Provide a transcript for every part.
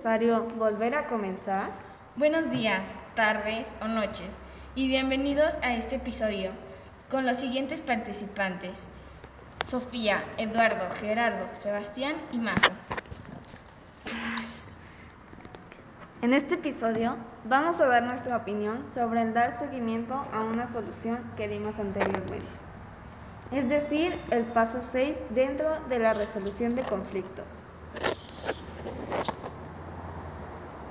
necesario volver a comenzar? Buenos días, tardes o noches y bienvenidos a este episodio con los siguientes participantes. Sofía, Eduardo, Gerardo, Sebastián y Majo. En este episodio vamos a dar nuestra opinión sobre el dar seguimiento a una solución que dimos anteriormente. Es decir, el paso 6 dentro de la resolución de conflictos.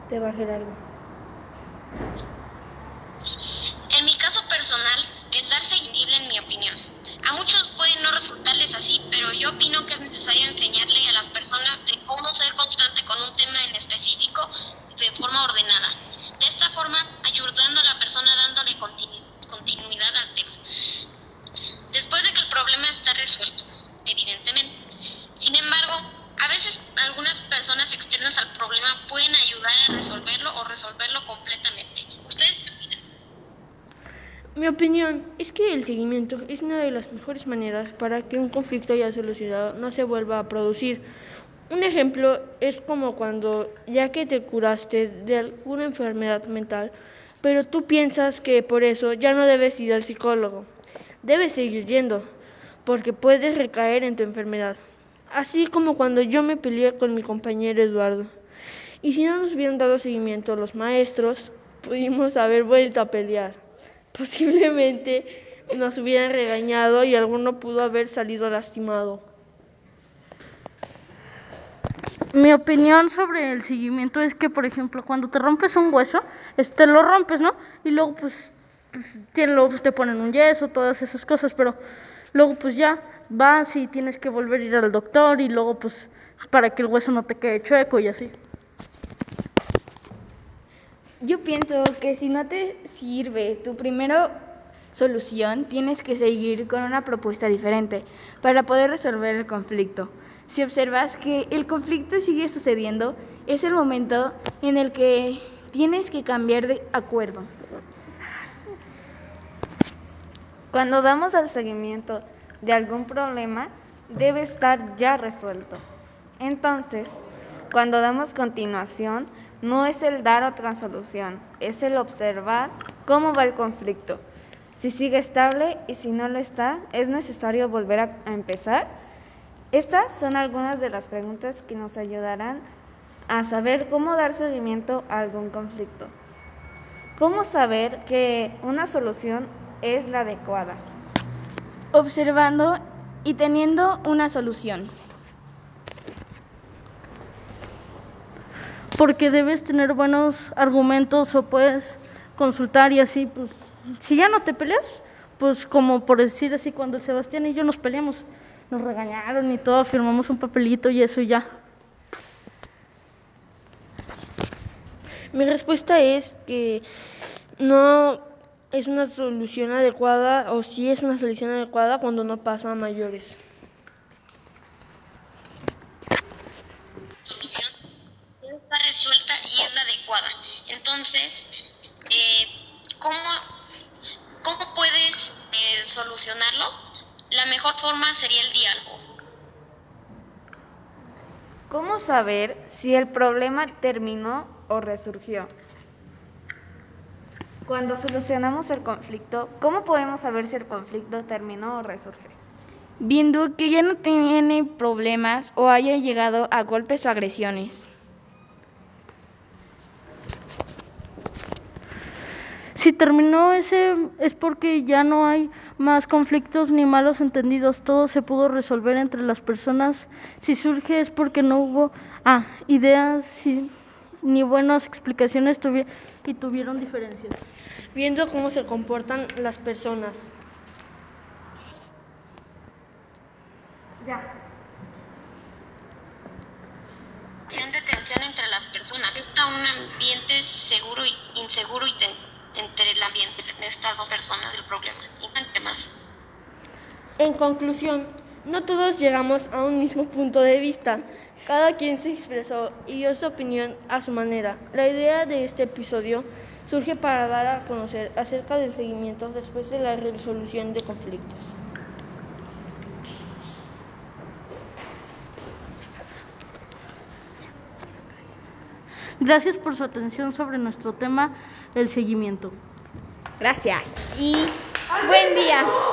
Te va Gerardo. En mi caso personal, el dar seguimiento en mi opinión. A muchos puede no resultarles así, pero yo opino que es necesario enseñarle a las personas de cómo ser constante con un tema en específico de forma ordenada. De esta forma, ayudando a la persona dándole continuidad al tema. Después de que el problema está resuelto, evidentemente. Sin embargo, a veces algunas personas externas al problema pueden ayudar a resolverlo o resolverlo completamente. ¿Ustedes qué opinan? Mi opinión es que el seguimiento es una de las mejores maneras para que un conflicto ya solucionado no se vuelva a producir. Un ejemplo es como cuando ya que te curaste de alguna enfermedad mental, pero tú piensas que por eso ya no debes ir al psicólogo. Debes seguir yendo, porque puedes recaer en tu enfermedad. Así como cuando yo me peleé con mi compañero Eduardo. Y si no nos hubieran dado seguimiento los maestros, pudimos haber vuelto a pelear. Posiblemente nos hubieran regañado y alguno pudo haber salido lastimado. Mi opinión sobre el seguimiento es que, por ejemplo, cuando te rompes un hueso, este lo rompes, ¿no? Y luego, pues, pues te, lo, te ponen un yeso, todas esas cosas, pero luego, pues ya vas y tienes que volver a ir al doctor y luego, pues, para que el hueso no te quede chueco y así. Yo pienso que si no te sirve tu primera solución, tienes que seguir con una propuesta diferente para poder resolver el conflicto. Si observas que el conflicto sigue sucediendo, es el momento en el que tienes que cambiar de acuerdo. Cuando damos el seguimiento de algún problema, debe estar ya resuelto. Entonces, cuando damos continuación, no es el dar otra solución, es el observar cómo va el conflicto. Si sigue estable y si no lo está, es necesario volver a, empezar. Estas son algunas de las preguntas que nos ayudarán a saber cómo dar seguimiento a algún conflicto. ¿Cómo saber que una solución es la adecuada? Observando y teniendo una solución. Porque debes tener buenos argumentos o puedes consultar y así, pues, si ya no te peleas, pues como por decir así, cuando Sebastián y yo nos peleamos, nos regañaron y todo, firmamos un papelito y eso ya. Mi respuesta es que no es una solución adecuada o sí es una solución adecuada cuando no pasa a mayores. está resuelta y es la adecuada. Entonces, eh, ¿cómo, ¿cómo puedes eh, solucionarlo? La mejor forma sería el diálogo. ¿Cómo saber si el problema terminó o resurgió? Cuando solucionamos el conflicto, ¿cómo podemos saber si el conflicto terminó o resurgió? Viendo que ya no tiene problemas o haya llegado a golpes o agresiones. Si terminó ese es porque ya no hay más conflictos ni malos entendidos, todo se pudo resolver entre las personas. Si surge es porque no hubo ah, ideas ni buenas explicaciones y tuvieron diferencias. Viendo cómo se comportan las personas. Ya. de tensión entre las personas. Está un ambiente seguro y inseguro y tenso entre el ambiente de estas dos personas del problema y más. En conclusión, no todos llegamos a un mismo punto de vista. Cada quien se expresó y dio su opinión a su manera. La idea de este episodio surge para dar a conocer acerca del seguimiento después de la resolución de conflictos. Gracias por su atención sobre nuestro tema, el seguimiento. Gracias y buen día.